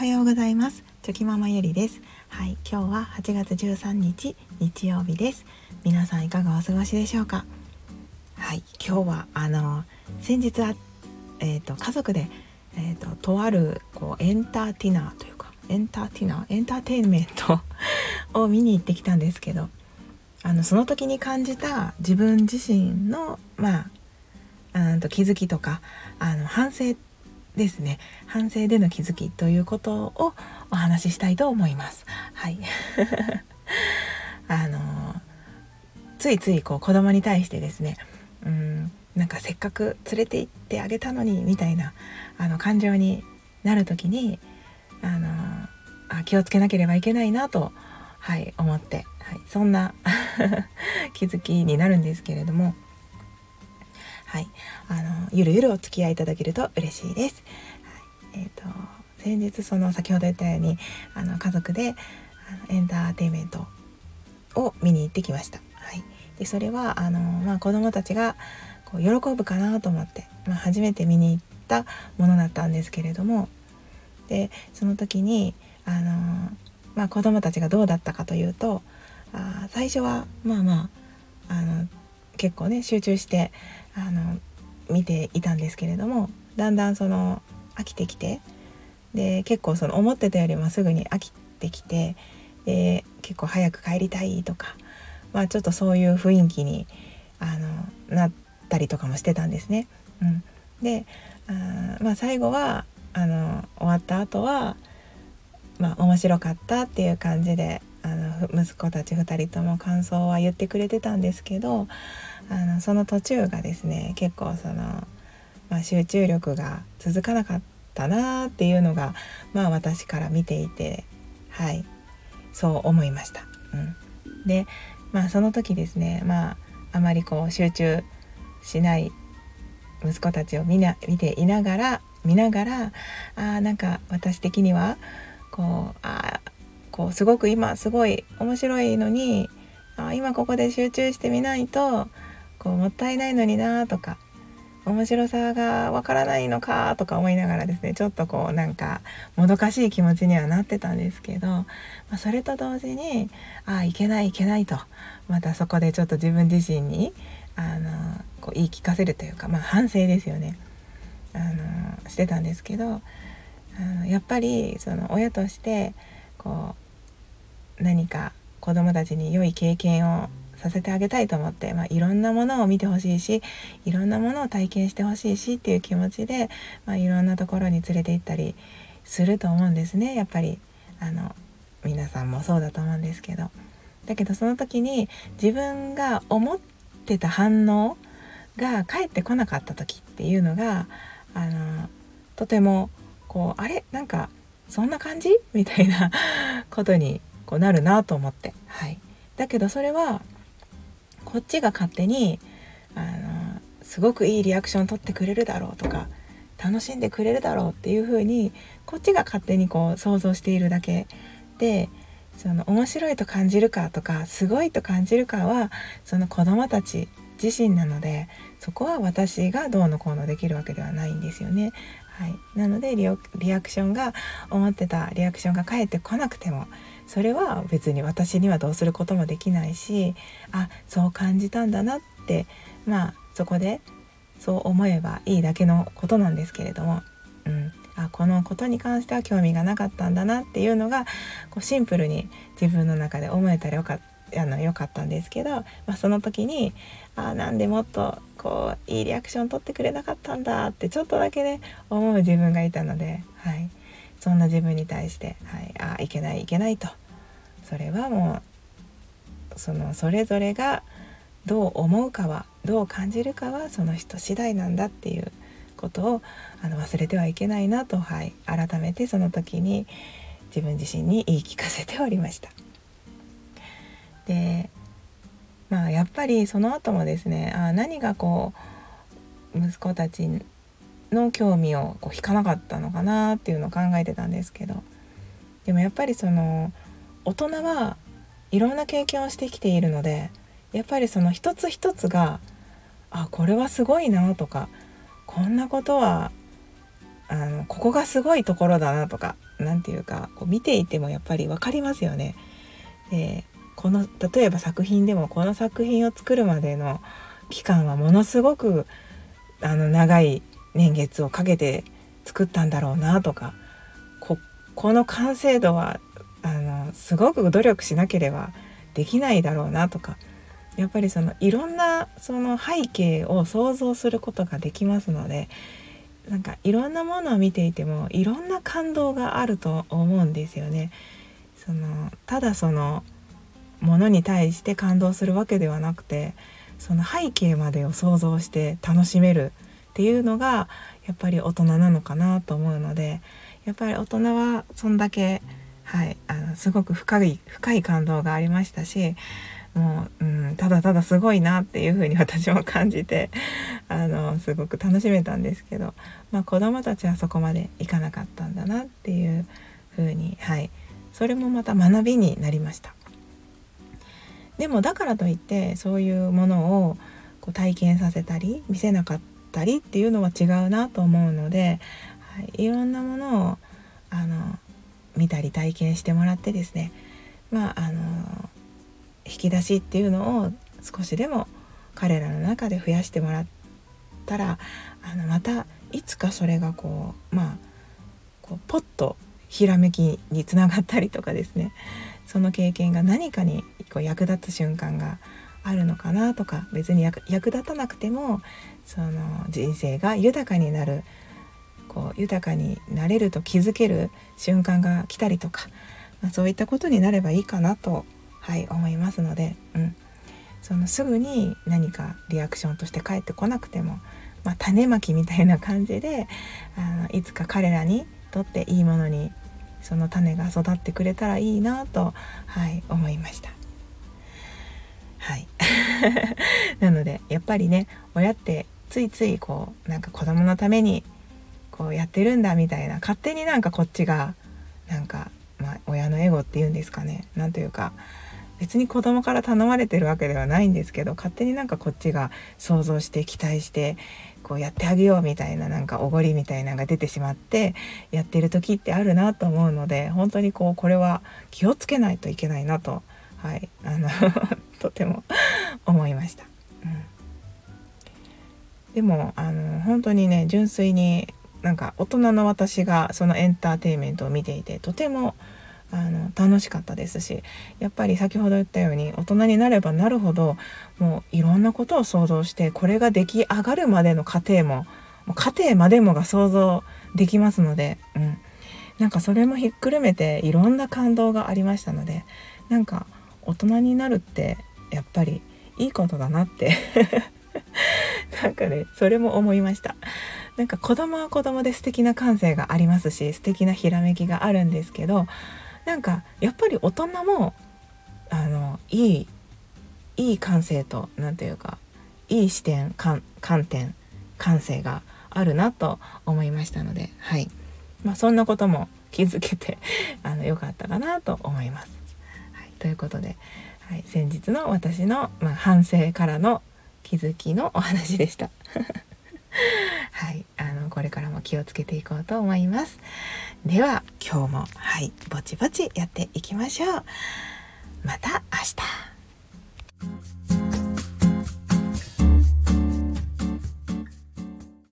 はようございます。チョキママゆりです。はい今日は8月13日日曜日です。皆さんいかがお過ごしでしょうか？はい今日はあの先日はえっ、ー、と家族でえっ、ー、ととあるこうエンターテイナーというかエンターテイナーエンターテインメント を見に行ってきたんですけどあのその時に感じた自分自身のまあうんと気づきとかあの反省ですね反省での気づきということをお話ししたいと思います。はい あのついついこう子供に対してですねうんなんかせっかく連れて行ってあげたのにみたいなあの感情になる時にあのあ気をつけなければいけないなと、はい、思って、はい、そんな 気づきになるんですけれども。はい、あのゆるゆるお付き合いいただけると嬉しいです。はい、えっ、ー、と先日その先ほど言ったようにあの家族であのエンターテインメントを見に行ってきました。はい、でそれはあの、まあ、子どもたちがこう喜ぶかなと思って、まあ、初めて見に行ったものだったんですけれどもでその時にあの、まあ、子どもたちがどうだったかというとあ最初はまあまああの結構ね集中してあの見ていたんですけれどもだんだんその飽きてきてで結構その思ってたよりもすぐに飽きてきてで結構早く帰りたいとか、まあ、ちょっとそういう雰囲気にあのなったりとかもしてたんですね。うん、であ、まあ、最後はあの終わった後はまあ面白かったっていう感じであの息子たち2人とも感想は言ってくれてたんですけどあのその途中がですね結構その、まあ、集中力が続かなかったなっていうのがまあ私から見ていてはいそう思いました。うん、でまあその時ですねまああまりこう集中しない息子たちを見な見ていながら見ながらあーなんか私的にはこうあこうすごく今すごい面白いのにあ今ここで集中してみないとこうもったいないのになとか面白さがわからないのかとか思いながらですねちょっとこうなんかもどかしい気持ちにはなってたんですけど、まあ、それと同時にああいけないいけないと。またそこでちょっと自分自身にあのこう言い聞かせるというか、まあ、反省ですよね。あのしてたんですけどあのやっぱりその親としてこう何か子どもたちに良い経験をさせてあげたいと思って、まあ、いろんなものを見てほしいしいろんなものを体験してほしいしっていう気持ちで、まあ、いろんなところに連れて行ったりすると思うんですね。やっぱりあの皆さんもそうだと思うんですけど。だけどその時に自分が思ってた反応が返ってこなかった時っていうのがあのとてもこうあれ？なんかそんな感じ？みたいなことにこうなるなと思って、はい、だけどそれはこっちが勝手にあのすごくいいリアクション取ってくれるだろうとか楽しんでくれるだろうっていう風にこっちが勝手にこう想像しているだけでその面白いと感じるかとかすごいと感じるかはその子どもたち自身なのでそこは私がどうのこうのできるわけではないんですよね。はい、なのでリアクションが思ってたリアクションが返ってこなくてもそれは別に私にはどうすることもできないしあそう感じたんだなってまあそこでそう思えばいいだけのことなんですけれども、うん、あこのことに関しては興味がなかったんだなっていうのがこうシンプルに自分の中で思えたらよかった。あの良かったんですけど、まあ、その時にあなんでもっとこういいリアクション取ってくれなかったんだってちょっとだけね思う自分がいたので、はい、そんな自分に対して、はい、あいけないいけないと。それはもうそのそれぞれがどう思うかはどう感じるかはその人次第なんだっていうことをあの忘れてはいけないなと、はい、改めてその時に自分自身に言い聞かせておりました。でまあやっぱりその後もですねあ何がこう息子たちの興味をこう引かなかったのかなっていうのを考えてたんですけどでもやっぱりその大人はいろんな経験をしてきているのでやっぱりその一つ一つがあこれはすごいなとかこんなことはあのここがすごいところだなとか何て言うかこう見ていてもやっぱり分かりますよね。でこの例えば作品でもこの作品を作るまでの期間はものすごくあの長い年月をかけて作ったんだろうなとかここの完成度はすごく努力しなければできないだろうなとかやっぱりそのいろんなその背景を想像することができますのでなんかいろんなものを見ていてもいろんな感動があると思うんですよね。そのただそのものに対して感動するわけではなくてその背景までを想像して楽しめるっていうのがやっぱり大人なのかなと思うのでやっぱり大人はそんだけ、はい、あのすごく深い深い感動がありましたしもう、うん、ただただすごいなっていう風に 私も感じてあのすごく楽しめたんですけど、まあ、子どもたちはそこまでいかなかったんだなっていう風にはいそれもまた学びになりました。でもだからといってそういうものをこう体験させたり見せなかったりっていうのは違うなと思うので、はい、いろんなものをあの見たり体験してもらってですねまああの引き出しっていうのを少しでも彼らの中で増やしてもらったらあのまたいつかそれがこうまあこうポッとひらめきにつながったりとかですねその経験が何かにこう役立つ瞬間があるのかなとか別に役立たなくてもその人生が豊かになるこう豊かになれると気づける瞬間が来たりとか、まあ、そういったことになればいいかなと、はい、思いますので、うん、そのすぐに何かリアクションとして返ってこなくても、まあ、種まきみたいな感じであのいつか彼らにとっていいものにその種が育ってくれたらいいなと、はい、思いました。はい、なのでやっぱりね親ってついついこうなんか子供のためにこうやってるんだみたいな勝手になんかこっちがなんか、まあ、親のエゴっていうんですかねなんというか別に子供から頼まれてるわけではないんですけど勝手になんかこっちが想像して期待してこうやってあげようみたいななんかおごりみたいなのが出てしまってやってる時ってあるなと思うので本当にこうこれは気をつけないといけないなとはいあの とても思いました。うん、でもあの本当にね純粋になんか大人の私がそのエンターテインメントを見ていてとてもあの楽しかったですしやっぱり先ほど言ったように大人になればなるほどもういろんなことを想像してこれが出来上がるまでの過程ももう過程までもが想像できますので、うん、なんかそれもひっくるめていろんな感動がありましたのでなんか大人になるってやっぱりいいことだなって なんかねそれも思いました。なんか子供は子供で素敵な感性がありますし素敵なひらめきがあるんですけどなんかやっぱり大人もあのいいいい感性と何ていうかいい視点観点感性があるなと思いましたのではい、まあ、そんなことも 気づけてあのよかったかなと思います。はい、ということで、はい、先日の私の、まあ、反省からの気づきのお話でした。はい、あのこれからも気をつけていこうと思います。では今日もはいぼちぼちやっていきましょう。また明日。